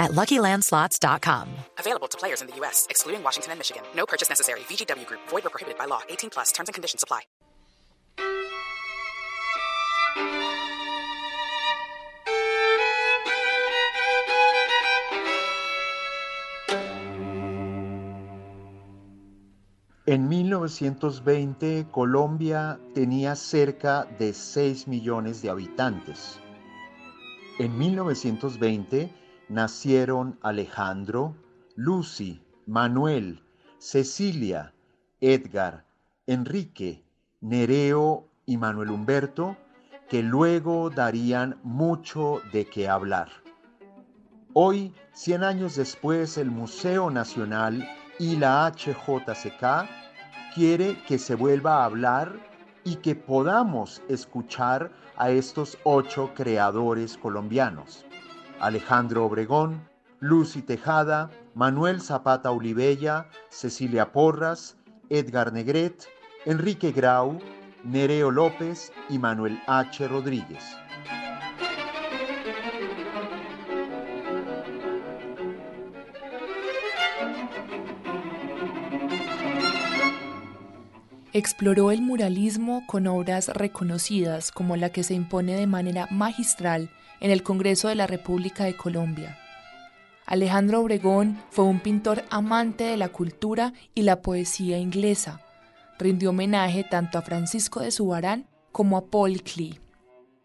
at LuckyLandSlots.com. Available to players in the U.S., excluding Washington and Michigan. No purchase necessary. VGW Group. Void or prohibited by law. 18 plus. Terms and conditions apply. En 1920, Colombia tenía cerca de 6 millones de habitantes. En 1920 nacieron Alejandro, Lucy, Manuel, Cecilia, Edgar, Enrique, Nereo y Manuel Humberto, que luego darían mucho de qué hablar. Hoy, 100 años después, el Museo Nacional y la HJCK quiere que se vuelva a hablar y que podamos escuchar a estos ocho creadores colombianos. Alejandro Obregón, Lucy Tejada, Manuel Zapata Olivella, Cecilia Porras, Edgar Negret, Enrique Grau, Nereo López y Manuel H. Rodríguez. Exploró el muralismo con obras reconocidas como la que se impone de manera magistral en el Congreso de la República de Colombia. Alejandro Obregón fue un pintor amante de la cultura y la poesía inglesa. Rindió homenaje tanto a Francisco de Subarán como a Paul Klee.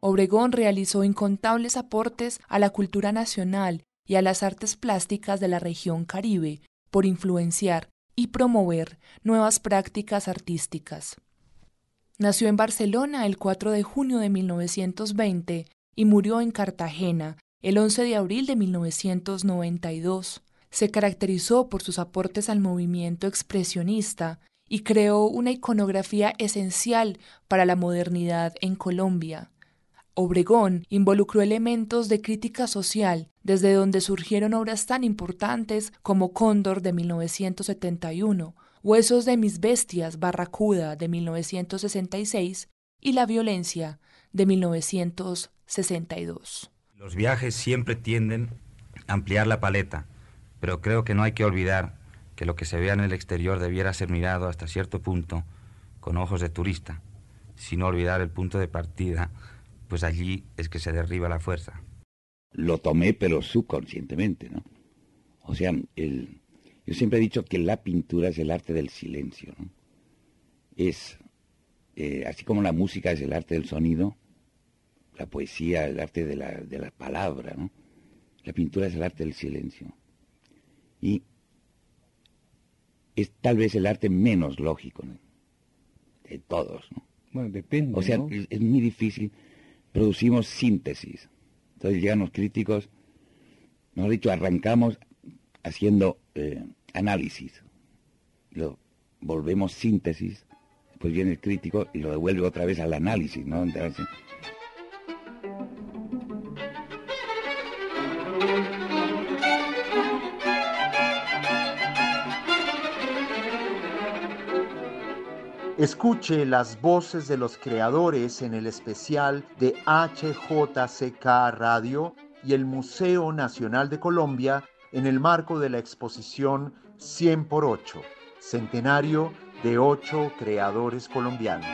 Obregón realizó incontables aportes a la cultura nacional y a las artes plásticas de la región caribe por influenciar y promover nuevas prácticas artísticas. Nació en Barcelona el 4 de junio de 1920 y murió en Cartagena el 11 de abril de 1992. Se caracterizó por sus aportes al movimiento expresionista y creó una iconografía esencial para la modernidad en Colombia. Obregón involucró elementos de crítica social, desde donde surgieron obras tan importantes como Cóndor de 1971, Huesos de mis bestias, Barracuda de 1966 y La violencia de 1962. Los viajes siempre tienden a ampliar la paleta, pero creo que no hay que olvidar que lo que se vea en el exterior debiera ser mirado hasta cierto punto con ojos de turista, sin olvidar el punto de partida pues allí es que se derriba la fuerza. Lo tomé, pero subconscientemente, ¿no? O sea, el, yo siempre he dicho que la pintura es el arte del silencio, ¿no? Es, eh, así como la música es el arte del sonido, la poesía el arte de la, de la palabra, ¿no? La pintura es el arte del silencio. Y es tal vez el arte menos lógico ¿no? de todos, ¿no? Bueno, depende. O sea, es muy difícil producimos síntesis. Entonces llegan los críticos, mejor dicho, arrancamos haciendo eh, análisis, lo volvemos síntesis, después viene el crítico y lo devuelve otra vez al análisis, ¿no? Escuche las voces de los creadores en el especial de HJCK Radio y el Museo Nacional de Colombia en el marco de la exposición 100 por 8, centenario de ocho creadores colombianos.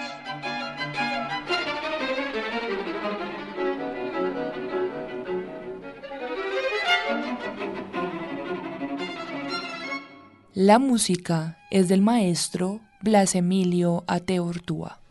La música es del maestro Blas Emilio Ateortúa.